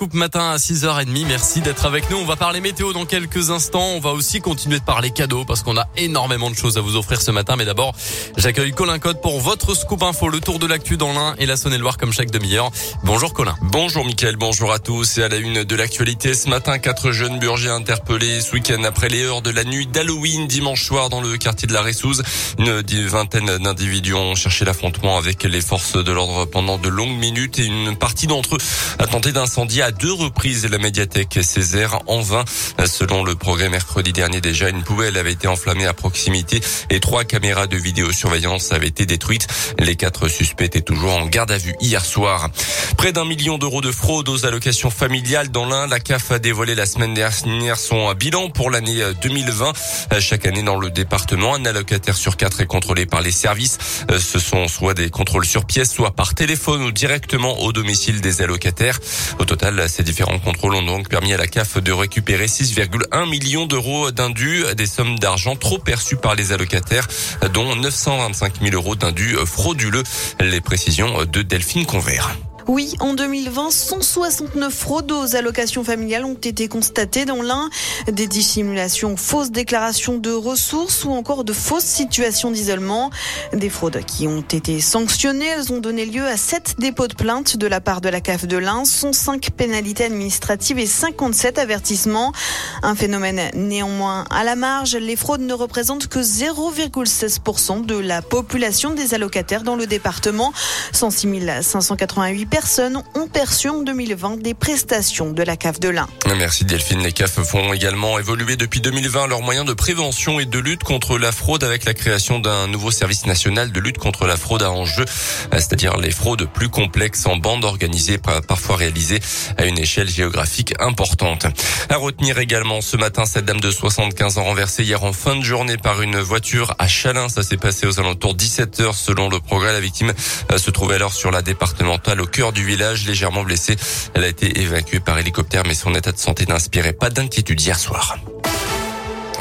Coupe matin à 6h30, merci d'être avec nous. On va parler météo dans quelques instants. On va aussi continuer de parler cadeaux parce qu'on a énormément de choses à vous offrir ce matin. Mais d'abord, j'accueille Colin Code pour votre scoop info, le tour de l'actu dans l'Ain et la Saône-et-Loire comme chaque demi-heure. Bonjour Colin. Bonjour Mickaël, bonjour à tous. Et à la une de l'actualité ce matin, quatre jeunes burgers interpellés ce week-end après les heures de la nuit d'Halloween dimanche soir dans le quartier de la Ressouze. Une vingtaine d'individus ont cherché l'affrontement avec les forces de l'ordre pendant de longues minutes et une partie d'entre eux a tenté d'incendier à deux reprises la médiathèque Césaire en vain. Selon le progrès mercredi dernier déjà, une poubelle avait été enflammée à proximité et trois caméras de vidéosurveillance avaient été détruites. Les quatre suspects étaient toujours en garde à vue hier soir. Près d'un million d'euros de fraude aux allocations familiales dans l'Ain. La CAF a dévoilé la semaine dernière son bilan pour l'année 2020. Chaque année dans le département, un allocataire sur quatre est contrôlé par les services. Ce sont soit des contrôles sur pièce, soit par téléphone ou directement au domicile des allocataires. Au total, ces différents contrôles ont donc permis à la CAF de récupérer 6,1 millions d'euros d'indus, des sommes d'argent trop perçues par les allocataires, dont 925 000 euros d'indus frauduleux. Les précisions de Delphine Convert. Oui, en 2020, 169 fraudes aux allocations familiales ont été constatées dans l'un des dissimulations, fausses déclarations de ressources ou encore de fausses situations d'isolement. Des fraudes qui ont été sanctionnées. Elles ont donné lieu à 7 dépôts de plainte de la part de la CAF de l'Ain, 105 pénalités administratives et 57 avertissements. Un phénomène néanmoins à la marge. Les fraudes ne représentent que 0,16% de la population des allocataires dans le département. 106 588 personnes personnes ont perçu en 2020 des prestations de la CAF de l'Ain. Merci Delphine. Les CAF font également évoluer depuis 2020 leurs moyens de prévention et de lutte contre la fraude avec la création d'un nouveau service national de lutte contre la fraude à enjeu, c'est-à-dire les fraudes plus complexes en bande organisée, parfois réalisées à une échelle géographique importante. À retenir également ce matin cette dame de 75 ans renversée hier en fin de journée par une voiture à Chalin. Ça s'est passé aux alentours 17 heures selon le progrès. La victime euh, se trouvait alors sur la départementale au cœur du village, légèrement blessée. Elle a été évacuée par hélicoptère, mais son état de santé n'inspirait pas d'inquiétude hier soir.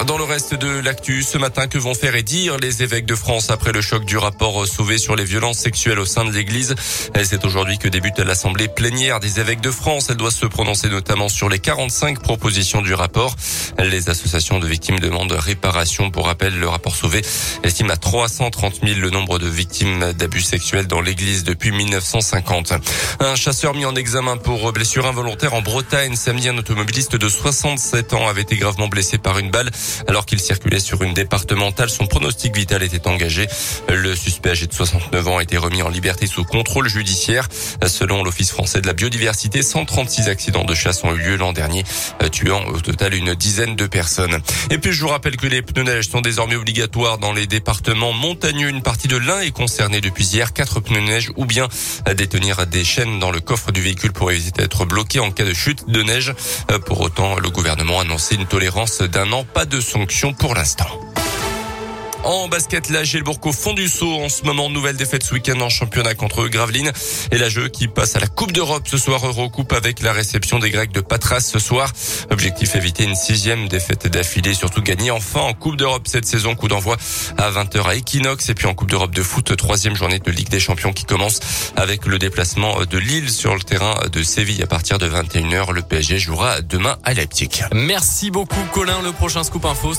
Dans le reste de l'actu, ce matin, que vont faire et dire les évêques de France après le choc du rapport sauvé sur les violences sexuelles au sein de l'Église? C'est aujourd'hui que débute l'Assemblée plénière des évêques de France. Elle doit se prononcer notamment sur les 45 propositions du rapport. Les associations de victimes demandent réparation. Pour rappel, le rapport sauvé estime à 330 000 le nombre de victimes d'abus sexuels dans l'Église depuis 1950. Un chasseur mis en examen pour blessure involontaire en Bretagne. Samedi, un automobiliste de 67 ans avait été gravement blessé par une balle alors qu'il circulait sur une départementale. Son pronostic vital était engagé. Le suspect âgé de 69 ans a été remis en liberté sous contrôle judiciaire. Selon l'Office français de la biodiversité, 136 accidents de chasse ont eu lieu l'an dernier, tuant au total une dizaine de personnes. Et puis je vous rappelle que les pneus neige sont désormais obligatoires dans les départements montagneux. Une partie de l'un est concernée depuis hier. Quatre pneus neige ou bien détenir des chaînes dans le coffre du véhicule pour éviter d'être bloqué en cas de chute de neige. Pour autant, le gouvernement a annoncé une tolérance d'un an, pas de de sanctions pour l'instant. En basket, la Gilbourg au fond du saut. En ce moment, nouvelle défaite ce week-end en championnat contre Gravelines. Et la jeu qui passe à la Coupe d'Europe ce soir, Eurocoupe avec la réception des Grecs de Patras ce soir. Objectif éviter une sixième défaite d'affilée, surtout gagner enfin en Coupe d'Europe cette saison. Coup d'envoi à 20h à Equinox. Et puis en Coupe d'Europe de foot, troisième journée de Ligue des Champions qui commence avec le déplacement de Lille sur le terrain de Séville à partir de 21h. Le PSG jouera demain à Leipzig. Merci beaucoup Colin. Le prochain scoop info,